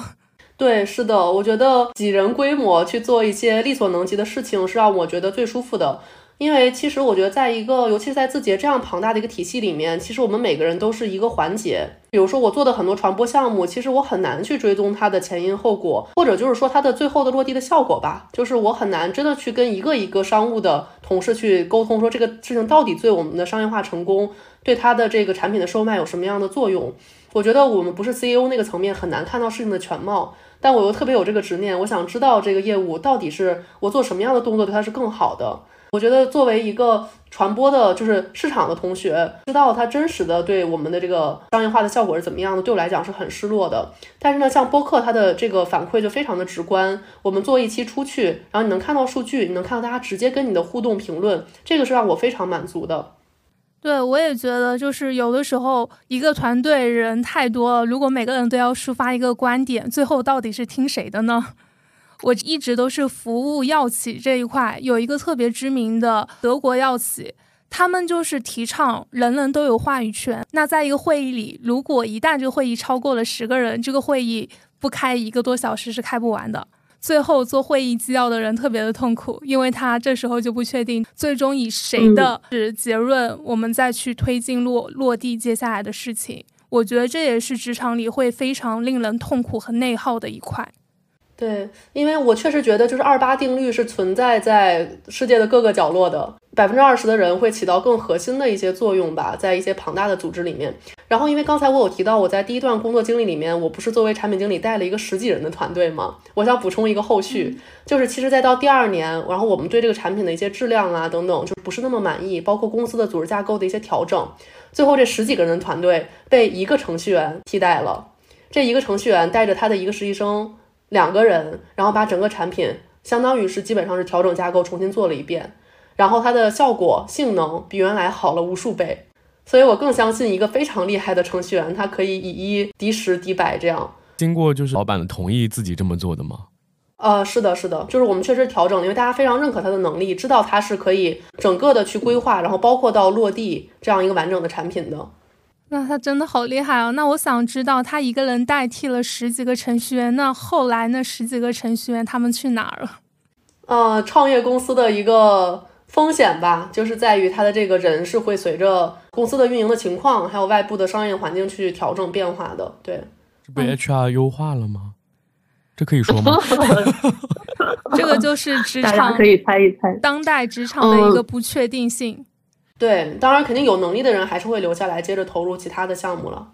对，是的，我觉得几人规模去做一些力所能及的事情，是让我觉得最舒服的。因为其实我觉得，在一个尤其是在字节这样庞大的一个体系里面，其实我们每个人都是一个环节。比如说我做的很多传播项目，其实我很难去追踪它的前因后果，或者就是说它的最后的落地的效果吧。就是我很难真的去跟一个一个商务的同事去沟通，说这个事情到底对我们的商业化成功，对它的这个产品的售卖有什么样的作用。我觉得我们不是 CEO 那个层面，很难看到事情的全貌。但我又特别有这个执念，我想知道这个业务到底是我做什么样的动作对它是更好的。我觉得作为一个传播的，就是市场的同学，知道它真实的对我们的这个商业化的效果是怎么样的，对我来讲是很失落的。但是呢，像播客，它的这个反馈就非常的直观。我们做一期出去，然后你能看到数据，你能看到大家直接跟你的互动评论，这个是让我非常满足的。对，我也觉得，就是有的时候一个团队人太多了，如果每个人都要抒发一个观点，最后到底是听谁的呢？我一直都是服务药企这一块，有一个特别知名的德国药企，他们就是提倡人人都有话语权。那在一个会议里，如果一旦这个会议超过了十个人，这个会议不开一个多小时是开不完的。最后做会议纪要的人特别的痛苦，因为他这时候就不确定最终以谁的是结论，我们再去推进落落地接下来的事情。我觉得这也是职场里会非常令人痛苦和内耗的一块。对，因为我确实觉得，就是二八定律是存在在世界的各个角落的，百分之二十的人会起到更核心的一些作用吧，在一些庞大的组织里面。然后，因为刚才我有提到，我在第一段工作经历里面，我不是作为产品经理带了一个十几人的团队吗？我想补充一个后续，就是其实再到第二年，然后我们对这个产品的一些质量啊等等，就不是那么满意，包括公司的组织架构的一些调整，最后这十几个人的团队被一个程序员替代了，这一个程序员带着他的一个实习生。两个人，然后把整个产品相当于是基本上是调整架构，重新做了一遍，然后它的效果性能比原来好了无数倍，所以我更相信一个非常厉害的程序员，他可以以一敌十敌百这样。经过就是老板的同意，自己这么做的吗？呃，是的，是的，就是我们确实调整了，因为大家非常认可他的能力，知道他是可以整个的去规划，然后包括到落地这样一个完整的产品的。那他真的好厉害啊！那我想知道，他一个人代替了十几个程序员，那后来那十几个程序员他们去哪儿了？呃，创业公司的一个风险吧，就是在于他的这个人是会随着公司的运营的情况，还有外部的商业环境去调整变化的。对，这被 HR 优化了吗？这可以说吗？这个就是职场可以猜一猜，当代职场的一个不确定性。对，当然肯定有能力的人还是会留下来，接着投入其他的项目了。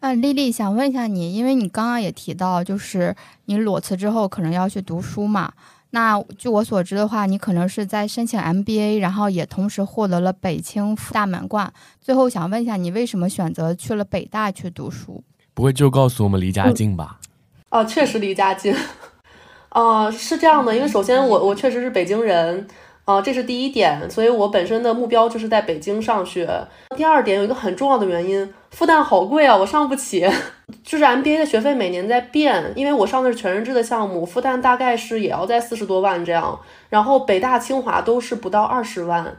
那丽丽想问一下你，因为你刚刚也提到，就是你裸辞之后可能要去读书嘛？那据我所知的话，你可能是在申请 MBA，然后也同时获得了北清复大满贯。最后想问一下，你为什么选择去了北大去读书？不会就告诉我们离家近吧？哦，确实离家近。哦，是这样的，因为首先我我确实是北京人。啊，这是第一点，所以我本身的目标就是在北京上学。第二点有一个很重要的原因，复旦好贵啊，我上不起。就是 MBA 的学费每年在变，因为我上的是全日制的项目，复旦大概是也要在四十多万这样，然后北大、清华都是不到二十万。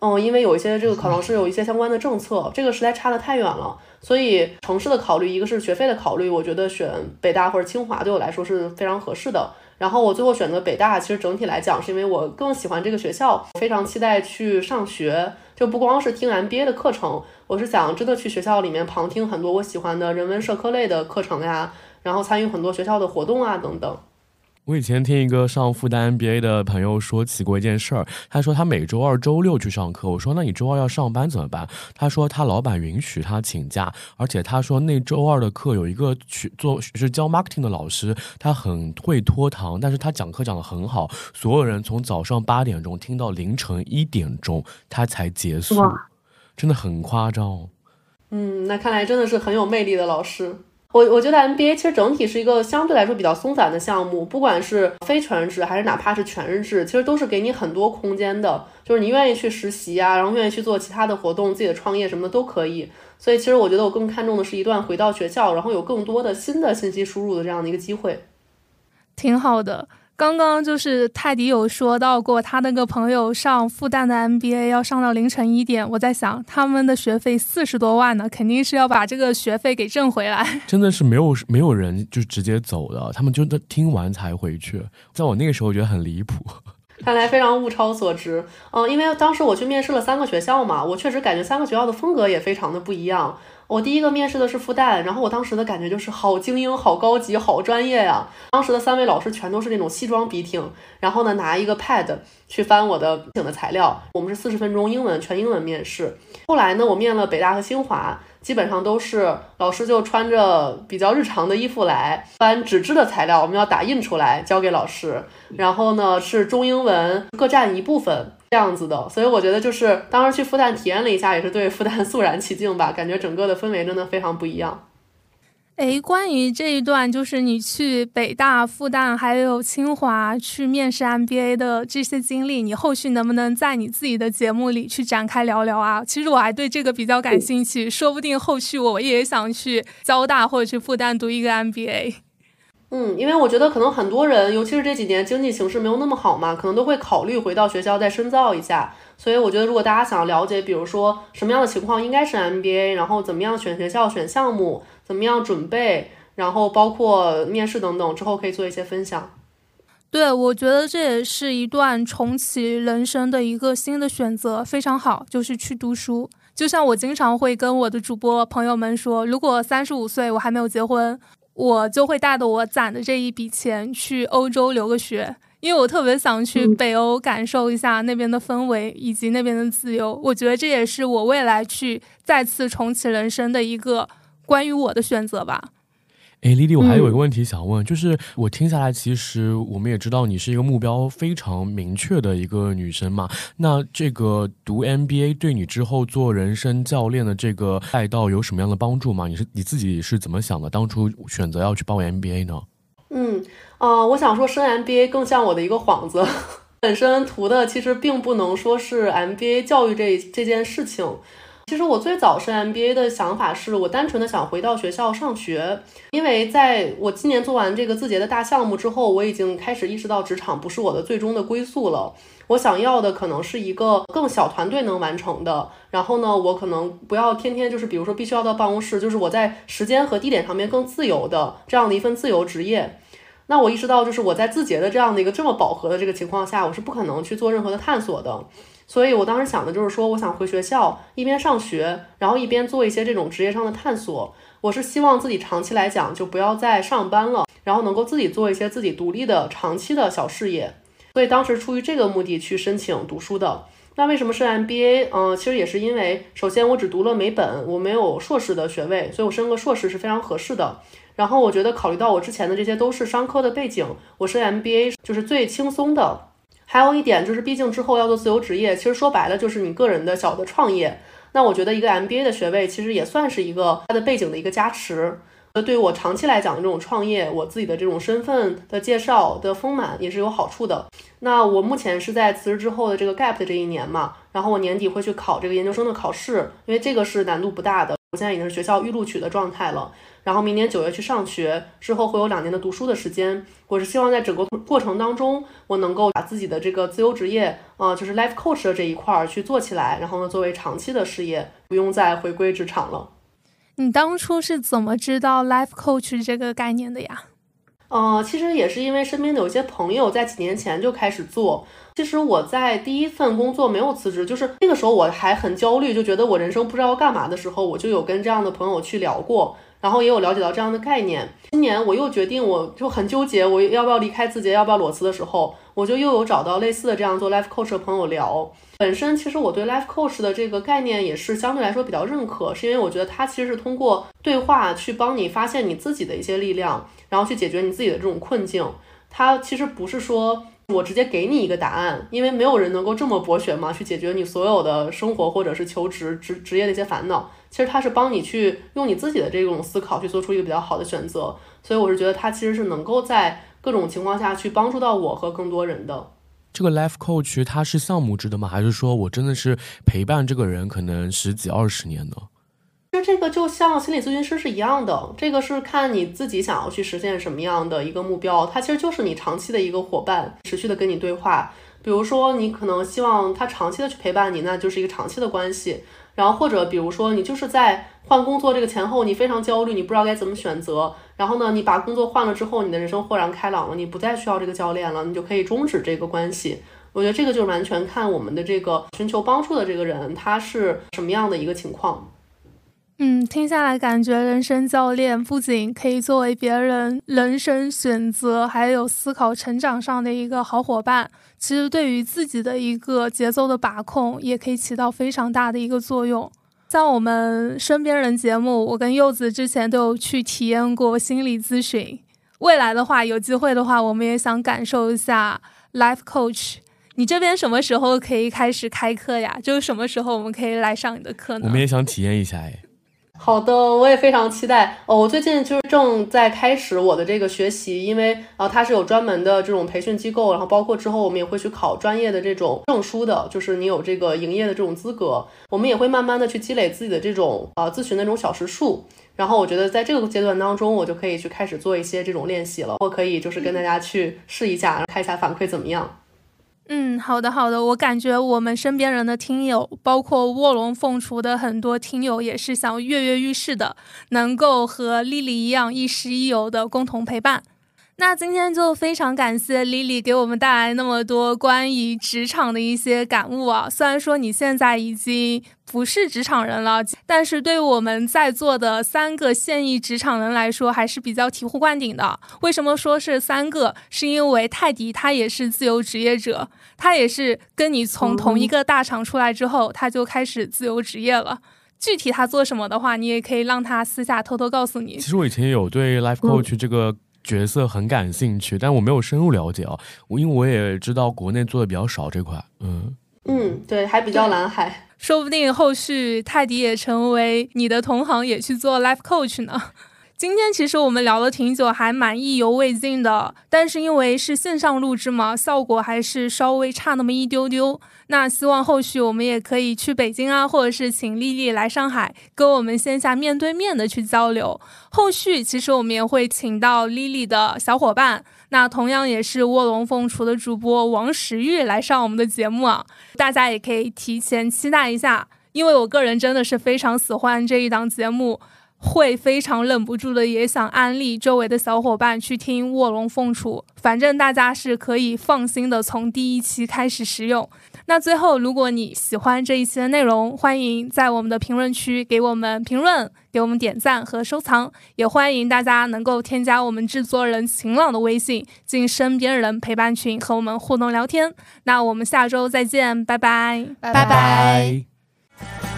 嗯，因为有一些这个可能是有一些相关的政策，这个实在差得太远了。所以城市的考虑，一个是学费的考虑，我觉得选北大或者清华对我来说是非常合适的。然后我最后选择北大，其实整体来讲是因为我更喜欢这个学校，非常期待去上学。就不光是听 MBA 的课程，我是想真的去学校里面旁听很多我喜欢的人文社科类的课程呀，然后参与很多学校的活动啊等等。我以前听一个上复旦 MBA 的朋友说起过一件事儿，他说他每周二、周六去上课。我说那你周二要上班怎么办？他说他老板允许他请假，而且他说那周二的课有一个去做是教 marketing 的老师，他很会拖堂，但是他讲课讲得很好，所有人从早上八点钟听到凌晨一点钟他才结束，真的很夸张。嗯，那看来真的是很有魅力的老师。我我觉得 MBA 其实整体是一个相对来说比较松散的项目，不管是非全日制还是哪怕是全日制，其实都是给你很多空间的，就是你愿意去实习啊，然后愿意去做其他的活动，自己的创业什么的都可以。所以其实我觉得我更看重的是一段回到学校，然后有更多的新的信息输入的这样的一个机会，挺好的。刚刚就是泰迪有说到过，他那个朋友上复旦的 MBA 要上到凌晨一点。我在想，他们的学费四十多万呢，肯定是要把这个学费给挣回来。真的是没有没有人就直接走的，他们就听完才回去。在我那个时候，觉得很离谱。看来非常物超所值。嗯，因为当时我去面试了三个学校嘛，我确实感觉三个学校的风格也非常的不一样。我第一个面试的是复旦，然后我当时的感觉就是好精英、好高级、好专业呀。当时的三位老师全都是那种西装笔挺，然后呢拿一个 pad 去翻我的请的材料。我们是四十分钟英文全英文面试。后来呢，我面了北大和清华。基本上都是老师就穿着比较日常的衣服来翻纸质的材料，我们要打印出来交给老师。然后呢是中英文各占一部分这样子的，所以我觉得就是当时去复旦体验了一下，也是对复旦 肃然起敬吧，感觉整个的氛围真的非常不一样。哎，关于这一段，就是你去北大、复旦还有清华去面试 MBA 的这些经历，你后续能不能在你自己的节目里去展开聊聊啊？其实我还对这个比较感兴趣，说不定后续我也想去交大或者去复旦读一个 MBA。嗯，因为我觉得可能很多人，尤其是这几年经济形势没有那么好嘛，可能都会考虑回到学校再深造一下。所以我觉得，如果大家想要了解，比如说什么样的情况应该是 MBA，然后怎么样选学校、选项目，怎么样准备，然后包括面试等等，之后可以做一些分享。对，我觉得这也是一段重启人生的一个新的选择，非常好，就是去读书。就像我经常会跟我的主播朋友们说，如果三十五岁我还没有结婚，我就会带着我攒的这一笔钱去欧洲留个学。因为我特别想去北欧感受一下那边的氛围以及那边的自由，我觉得这也是我未来去再次重启人生的一个关于我的选择吧。哎，丽丽，我还有一个问题想问，就是我听下来，其实我们也知道你是一个目标非常明确的一个女生嘛。那这个读 MBA 对你之后做人生教练的这个赛道有什么样的帮助吗？你是你自己是怎么想的？当初选择要去报 MBA 呢？嗯。啊，我想说升 MBA 更像我的一个幌子，本身图的其实并不能说是 MBA 教育这这件事情。其实我最早升 MBA 的想法是我单纯的想回到学校上学，因为在我今年做完这个字节的大项目之后，我已经开始意识到职场不是我的最终的归宿了。我想要的可能是一个更小团队能完成的，然后呢，我可能不要天天就是比如说必须要到办公室，就是我在时间和地点上面更自由的这样的一份自由职业。那我意识到，就是我在字节的这样的一个这么饱和的这个情况下，我是不可能去做任何的探索的。所以我当时想的就是说，我想回学校，一边上学，然后一边做一些这种职业上的探索。我是希望自己长期来讲就不要再上班了，然后能够自己做一些自己独立的长期的小事业。所以当时出于这个目的去申请读书的。那为什么是 MBA？嗯，其实也是因为，首先我只读了美本，我没有硕士的学位，所以我升个硕士是非常合适的。然后我觉得，考虑到我之前的这些都是商科的背景，我是 MBA 就是最轻松的。还有一点就是，毕竟之后要做自由职业，其实说白了就是你个人的小的创业。那我觉得一个 MBA 的学位其实也算是一个它的背景的一个加持。那对于我长期来讲这种创业，我自己的这种身份的介绍的丰满也是有好处的。那我目前是在辞职之后的这个 gap 的这一年嘛，然后我年底会去考这个研究生的考试，因为这个是难度不大的。我现在已经是学校预录取的状态了。然后明年九月去上学，之后会有两年的读书的时间。我是希望在整个过程当中，我能够把自己的这个自由职业，啊，就是 life coach 的这一块儿去做起来，然后呢，作为长期的事业，不用再回归职场了。你当初是怎么知道 life coach 这个概念的呀？呃，其实也是因为身边的有些朋友在几年前就开始做。其实我在第一份工作没有辞职，就是那个时候我还很焦虑，就觉得我人生不知道要干嘛的时候，我就有跟这样的朋友去聊过。然后也有了解到这样的概念。今年我又决定，我就很纠结，我要不要离开字节，要不要裸辞的时候，我就又有找到类似的这样做 life coach 的朋友聊。本身其实我对 life coach 的这个概念也是相对来说比较认可，是因为我觉得它其实是通过对话去帮你发现你自己的一些力量，然后去解决你自己的这种困境。它其实不是说我直接给你一个答案，因为没有人能够这么博学嘛，去解决你所有的生活或者是求职职职业的一些烦恼。其实它是帮你去用你自己的这种思考去做出一个比较好的选择。所以我是觉得它其实是能够在各种情况下去帮助到我和更多人的。这个 life coach 它是项目制的吗？还是说我真的是陪伴这个人可能十几二十年呢？其实这个就像心理咨询师是一样的，这个是看你自己想要去实现什么样的一个目标，它其实就是你长期的一个伙伴，持续的跟你对话。比如说你可能希望他长期的去陪伴你，那就是一个长期的关系。然后或者比如说你就是在换工作这个前后，你非常焦虑，你不知道该怎么选择。然后呢，你把工作换了之后，你的人生豁然开朗了，你不再需要这个教练了，你就可以终止这个关系。我觉得这个就是完全看我们的这个寻求帮助的这个人他是什么样的一个情况。嗯，听下来感觉人生教练不仅可以作为别人人生选择还有思考成长上的一个好伙伴，其实对于自己的一个节奏的把控也可以起到非常大的一个作用。像我们身边人节目，我跟柚子之前都有去体验过心理咨询。未来的话，有机会的话，我们也想感受一下 life coach。你这边什么时候可以开始开课呀？就是什么时候我们可以来上你的课呢？我们也想体验一下哎。好的，我也非常期待哦。我最近就是正在开始我的这个学习，因为啊，它是有专门的这种培训机构，然后包括之后我们也会去考专业的这种证书的，就是你有这个营业的这种资格。我们也会慢慢的去积累自己的这种呃咨询的这种小时数，然后我觉得在这个阶段当中，我就可以去开始做一些这种练习了。我可以就是跟大家去试一下，看一下反馈怎么样。嗯，好的好的，我感觉我们身边人的听友，包括卧龙凤雏的很多听友，也是想跃跃欲试的，能够和丽丽一样亦师亦友的共同陪伴。那今天就非常感谢 Lily 给我们带来那么多关于职场的一些感悟啊！虽然说你现在已经不是职场人了，但是对于我们在座的三个现役职场人来说，还是比较醍醐灌顶的。为什么说是三个？是因为泰迪他也是自由职业者，他也是跟你从同一个大厂出来之后，他就开始自由职业了。具体他做什么的话，你也可以让他私下偷偷告诉你。其实我以前有对 Life Coach 这个。角色很感兴趣，但我没有深入了解啊。我因为我也知道国内做的比较少这块，嗯嗯，对，还比较蓝海，说不定后续泰迪也成为你的同行，也去做 life coach 呢。今天其实我们聊了挺久，还蛮意犹未尽的。但是因为是线上录制嘛，效果还是稍微差那么一丢丢。那希望后续我们也可以去北京啊，或者是请丽丽来上海，跟我们线下面对面的去交流。后续其实我们也会请到丽丽的小伙伴，那同样也是卧龙凤雏的主播王石玉来上我们的节目啊，大家也可以提前期待一下，因为我个人真的是非常喜欢这一档节目。会非常忍不住的，也想安利周围的小伙伴去听《卧龙凤雏》，反正大家是可以放心的从第一期开始使用。那最后，如果你喜欢这一期的内容，欢迎在我们的评论区给我们评论，给我们点赞和收藏，也欢迎大家能够添加我们制作人晴朗的微信进身边人陪伴群和我们互动聊天。那我们下周再见，拜拜，拜拜。